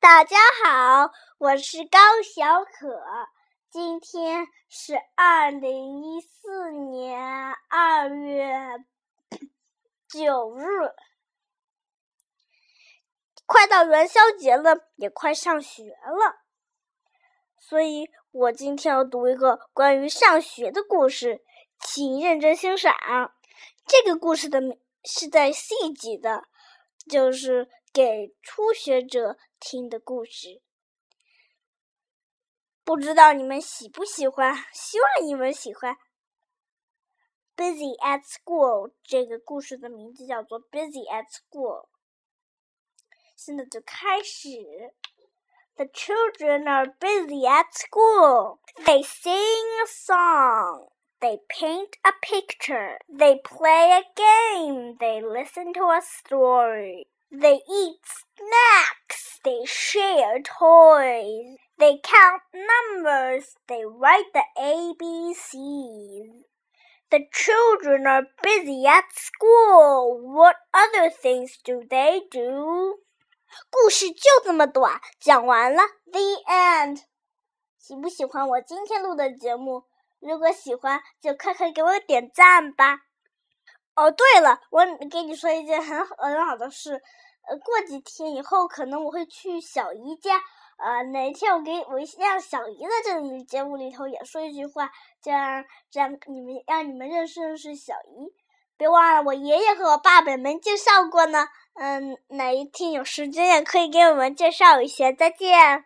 大家好，我是高小可。今天是二零一四年二月九日，快到元宵节了，也快上学了，所以我今天要读一个关于上学的故事，请认真欣赏。这个故事的名是在 C 级的，就是给初学者听的故事。不知道你们喜不喜欢？希望你们喜欢。Busy at school 这个故事的名字叫做 Busy at school。现在就开始。The children are busy at school. They sing a song. They paint a picture. They play a game. They listen to a story. They eat snacks. They share toys. They count numbers. They write the ABCs. The children are busy at school. What other things do they do? 故事就这么短，讲完了。The end。喜不喜欢我今天录的节目？如果喜欢，就快快给我点赞吧。 哦，对了，我给你说一件很很好的事。呃，过几天以后，可能我会去小姨家。呃，哪一天我给我让小姨在这里节目里头也说一句话，这样这样你们让你们认识认识小姨。别忘了，我爷爷和我爸爸没介绍过呢。嗯，哪一天有时间也可以给我们介绍一下。再见。